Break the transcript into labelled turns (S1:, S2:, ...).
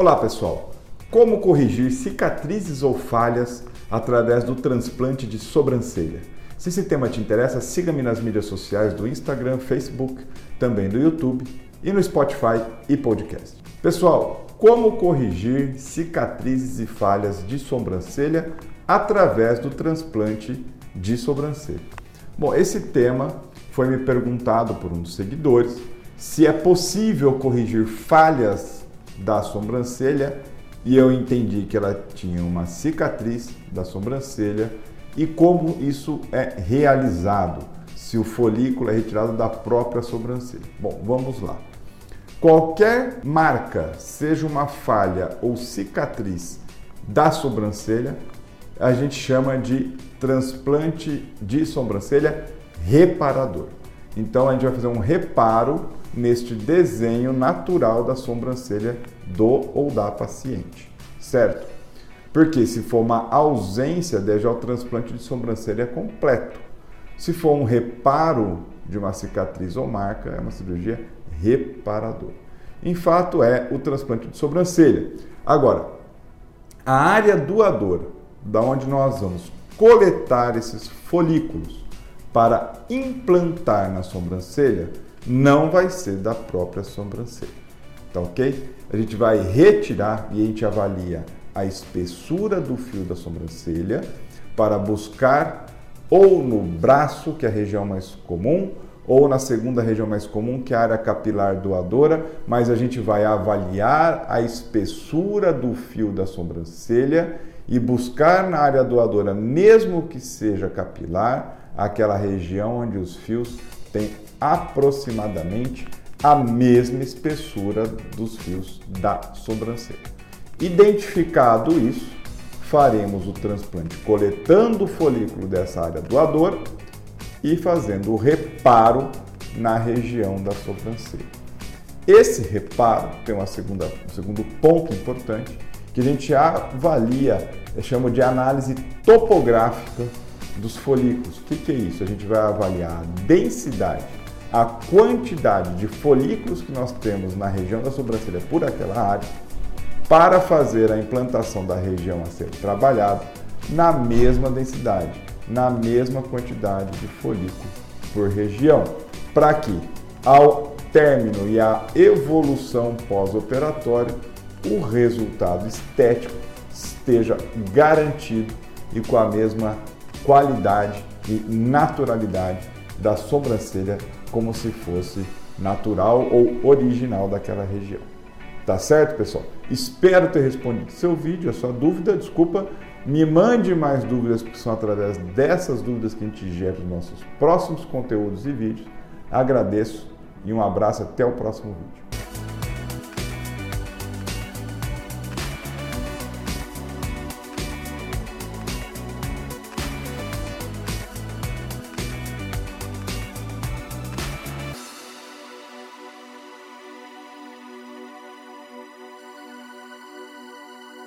S1: Olá pessoal, como corrigir cicatrizes ou falhas através do transplante de sobrancelha? Se esse tema te interessa, siga-me nas mídias sociais do Instagram, Facebook, também do YouTube e no Spotify e podcast. Pessoal, como corrigir cicatrizes e falhas de sobrancelha através do transplante de sobrancelha? Bom, esse tema foi me perguntado por um dos seguidores se é possível corrigir falhas da sobrancelha e eu entendi que ela tinha uma cicatriz da sobrancelha e como isso é realizado, se o folículo é retirado da própria sobrancelha. Bom, vamos lá. Qualquer marca, seja uma falha ou cicatriz da sobrancelha, a gente chama de transplante de sobrancelha reparador. Então a gente vai fazer um reparo neste desenho natural da sobrancelha do ou da paciente, certo? Porque se for uma ausência, deve ao transplante de sobrancelha completo. Se for um reparo de uma cicatriz ou marca, é uma cirurgia reparadora. Em fato, é o transplante de sobrancelha. Agora, a área doadora, da onde nós vamos coletar esses folículos para implantar na sobrancelha, não vai ser da própria sobrancelha. Tá ok? A gente vai retirar e a gente avalia a espessura do fio da sobrancelha para buscar ou no braço, que é a região mais comum, ou na segunda região mais comum, que é a área capilar doadora, mas a gente vai avaliar a espessura do fio da sobrancelha e buscar na área doadora, mesmo que seja capilar, aquela região onde os fios têm aproximadamente a mesma espessura dos fios da sobrancelha. Identificado isso, faremos o transplante coletando o folículo dessa área doadora e fazendo o reparo na região da sobrancelha. Esse reparo tem uma segunda, um segundo ponto importante que a gente avalia, eu chamo de análise topográfica dos folículos. O que, que é isso? A gente vai avaliar a densidade, a quantidade de folículos que nós temos na região da sobrancelha por aquela área para fazer a implantação da região a ser trabalhada na mesma densidade, na mesma quantidade de folículos por região, para que ao término e a evolução pós-operatória o resultado estético esteja garantido e com a mesma qualidade e naturalidade da sobrancelha como se fosse natural ou original daquela região. Tá certo, pessoal? Espero ter respondido seu vídeo, a sua dúvida. Desculpa, me mande mais dúvidas, porque são através dessas dúvidas que a gente gera os nossos próximos conteúdos e vídeos. Agradeço e um abraço até o próximo vídeo.